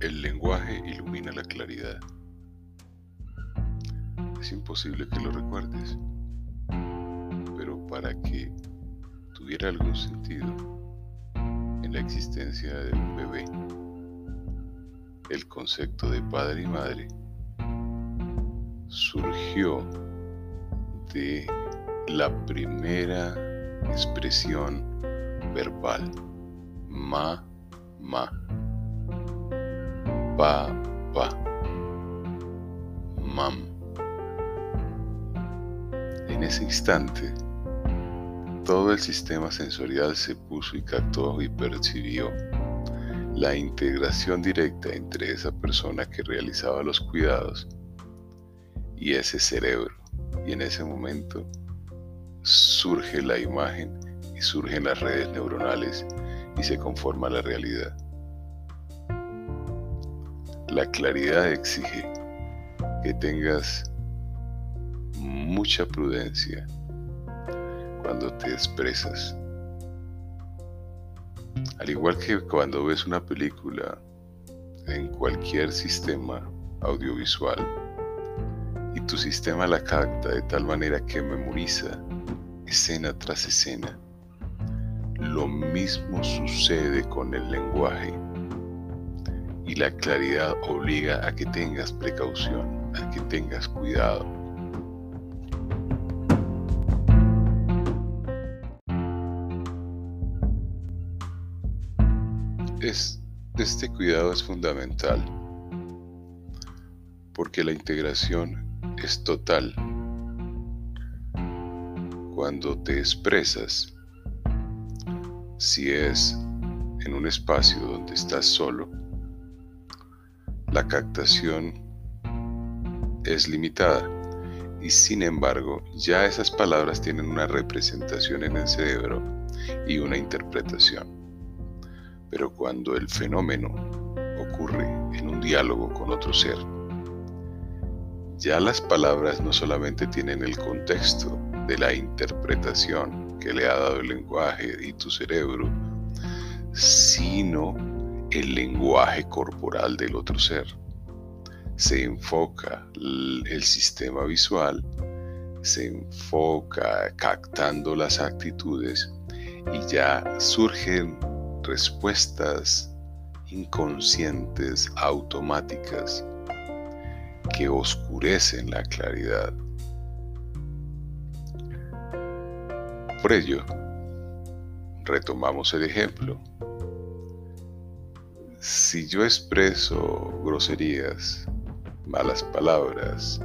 El lenguaje ilumina la claridad. Es imposible que lo recuerdes, pero para que tuviera algún sentido en la existencia de un bebé, el concepto de padre y madre surgió de la primera expresión verbal, ma, ma pa, pa, mam. En ese instante, todo el sistema sensorial se puso y captó y percibió la integración directa entre esa persona que realizaba los cuidados y ese cerebro. Y en ese momento surge la imagen y surgen las redes neuronales y se conforma la realidad. La claridad exige que tengas mucha prudencia cuando te expresas. Al igual que cuando ves una película en cualquier sistema audiovisual y tu sistema la capta de tal manera que memoriza escena tras escena, lo mismo sucede con el lenguaje y la claridad obliga a que tengas precaución, a que tengas cuidado. este cuidado es fundamental porque la integración es total. Cuando te expresas, si es en un espacio donde estás solo, la captación es limitada y sin embargo ya esas palabras tienen una representación en el cerebro y una interpretación. Pero cuando el fenómeno ocurre en un diálogo con otro ser, ya las palabras no solamente tienen el contexto de la interpretación que le ha dado el lenguaje y tu cerebro, sino el lenguaje corporal del otro ser. Se enfoca el sistema visual, se enfoca captando las actitudes y ya surgen respuestas inconscientes, automáticas, que oscurecen la claridad. Por ello, retomamos el ejemplo si yo expreso groserías, malas palabras,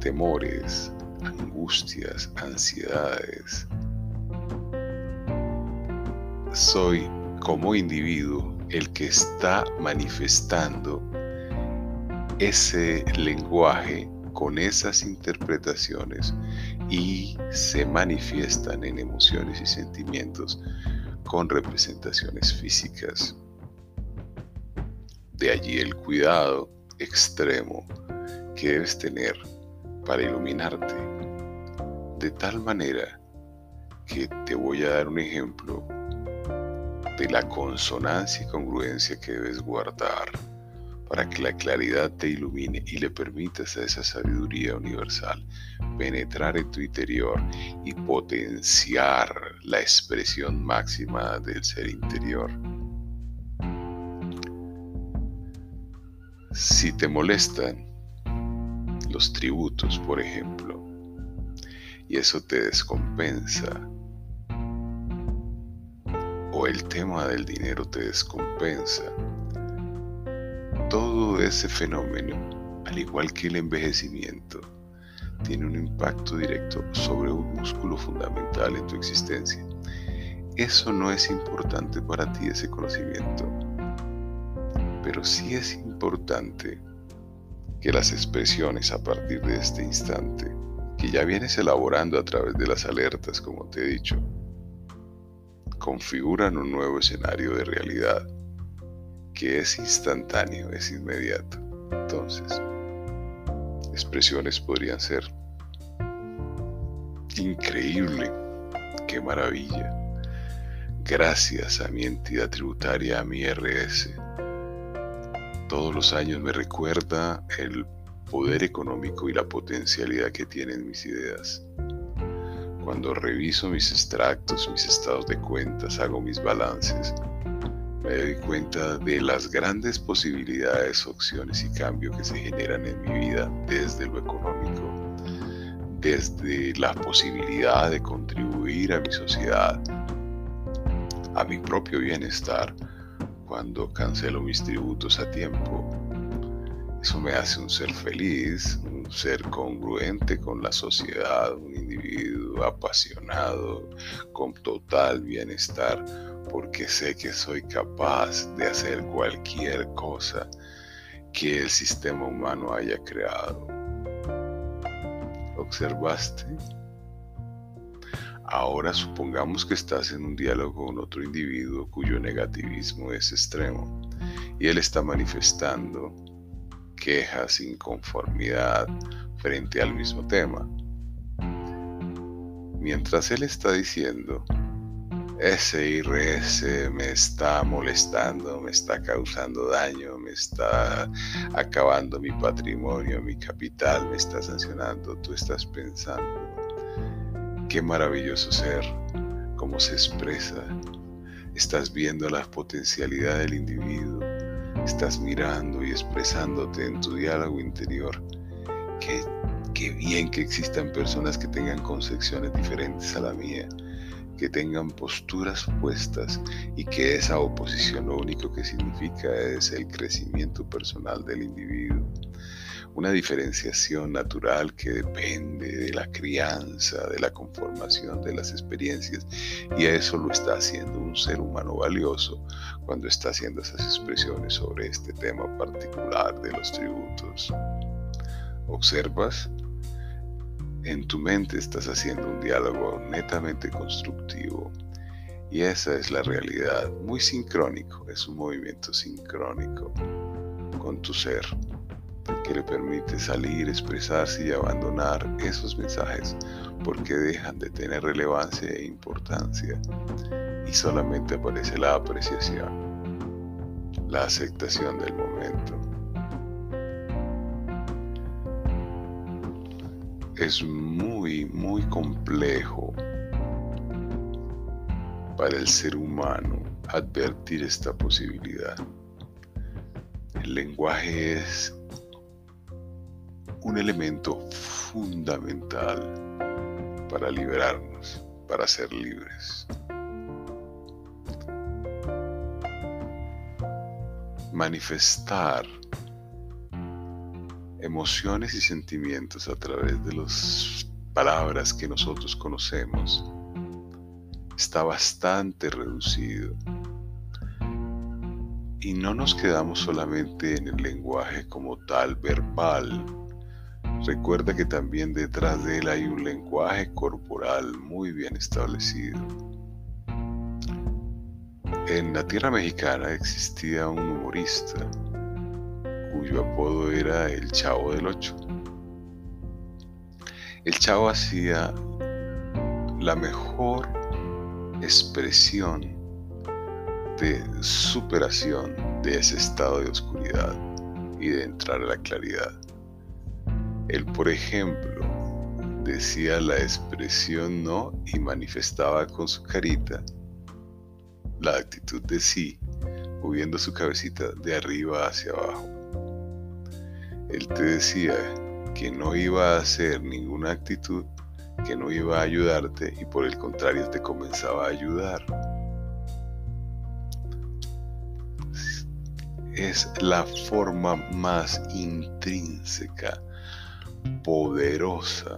temores, angustias, ansiedades, soy como individuo el que está manifestando ese lenguaje con esas interpretaciones y se manifiestan en emociones y sentimientos con representaciones físicas. De allí el cuidado extremo que debes tener para iluminarte. De tal manera que te voy a dar un ejemplo de la consonancia y congruencia que debes guardar para que la claridad te ilumine y le permitas a esa sabiduría universal penetrar en tu interior y potenciar la expresión máxima del ser interior. Si te molestan los tributos, por ejemplo, y eso te descompensa, o el tema del dinero te descompensa, todo ese fenómeno, al igual que el envejecimiento, tiene un impacto directo sobre un músculo fundamental en tu existencia. Eso no es importante para ti, ese conocimiento, pero sí es importante que las expresiones a partir de este instante, que ya vienes elaborando a través de las alertas, como te he dicho, configuran un nuevo escenario de realidad que es instantáneo, es inmediato. Entonces, expresiones podrían ser increíble, qué maravilla. gracias a mi entidad tributaria, a mi RS. Todos los años me recuerda el poder económico y la potencialidad que tienen mis ideas. Cuando reviso mis extractos, mis estados de cuentas, hago mis balances, me doy cuenta de las grandes posibilidades, opciones y cambios que se generan en mi vida desde lo económico, desde la posibilidad de contribuir a mi sociedad, a mi propio bienestar cuando cancelo mis tributos a tiempo. Eso me hace un ser feliz, un ser congruente con la sociedad, un individuo apasionado, con total bienestar porque sé que soy capaz de hacer cualquier cosa que el sistema humano haya creado. ¿Observaste? Ahora supongamos que estás en un diálogo con otro individuo cuyo negativismo es extremo y él está manifestando quejas, inconformidad frente al mismo tema. Mientras él está diciendo, ese IRS me está molestando, me está causando daño, me está acabando mi patrimonio, mi capital, me está sancionando. Tú estás pensando, qué maravilloso ser, cómo se expresa. Estás viendo la potencialidad del individuo, estás mirando y expresándote en tu diálogo interior. Qué, qué bien que existan personas que tengan concepciones diferentes a la mía que tengan posturas opuestas y que esa oposición lo único que significa es el crecimiento personal del individuo. Una diferenciación natural que depende de la crianza, de la conformación de las experiencias y a eso lo está haciendo un ser humano valioso cuando está haciendo esas expresiones sobre este tema particular de los tributos. ¿Observas? En tu mente estás haciendo un diálogo netamente constructivo. Y esa es la realidad, muy sincrónico, es un movimiento sincrónico con tu ser, que le permite salir, expresarse y abandonar esos mensajes porque dejan de tener relevancia e importancia y solamente aparece la apreciación, la aceptación del momento. Es muy, muy complejo para el ser humano advertir esta posibilidad. El lenguaje es un elemento fundamental para liberarnos, para ser libres. Manifestar emociones y sentimientos a través de las palabras que nosotros conocemos está bastante reducido. Y no nos quedamos solamente en el lenguaje como tal verbal. Recuerda que también detrás de él hay un lenguaje corporal muy bien establecido. En la tierra mexicana existía un humorista cuyo apodo era el Chavo del Ocho. El Chavo hacía la mejor expresión de superación de ese estado de oscuridad y de entrar a la claridad. Él, por ejemplo, decía la expresión no y manifestaba con su carita la actitud de sí, moviendo su cabecita de arriba hacia abajo. Él te decía que no iba a hacer ninguna actitud, que no iba a ayudarte y por el contrario te comenzaba a ayudar. Es la forma más intrínseca, poderosa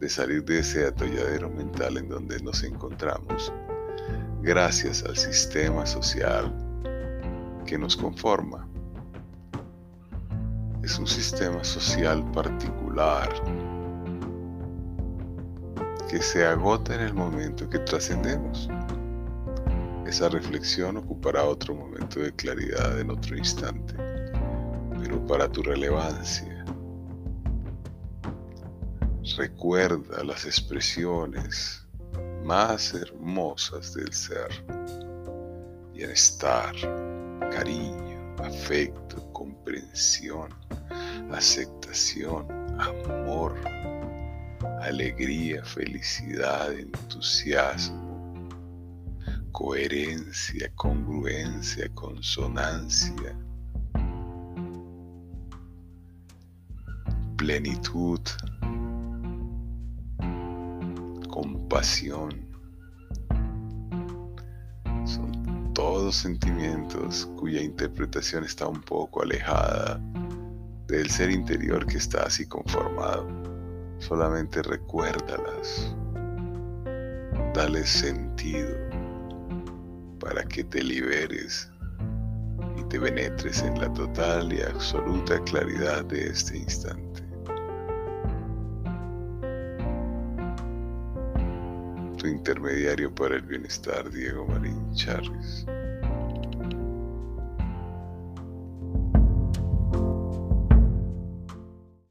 de salir de ese atolladero mental en donde nos encontramos, gracias al sistema social que nos conforma es un sistema social particular que se agota en el momento que trascendemos. Esa reflexión ocupará otro momento de claridad en otro instante, pero para tu relevancia, recuerda las expresiones más hermosas del ser. Bienestar, cariño, afecto, comprensión, aceptación, amor, alegría, felicidad, entusiasmo, coherencia, congruencia, consonancia, plenitud, compasión. Son todos sentimientos cuya interpretación está un poco alejada del ser interior que está así conformado. Solamente recuérdalas, dale sentido para que te liberes y te penetres en la total y absoluta claridad de este instante. Tu intermediario para el bienestar, Diego Marín Charles.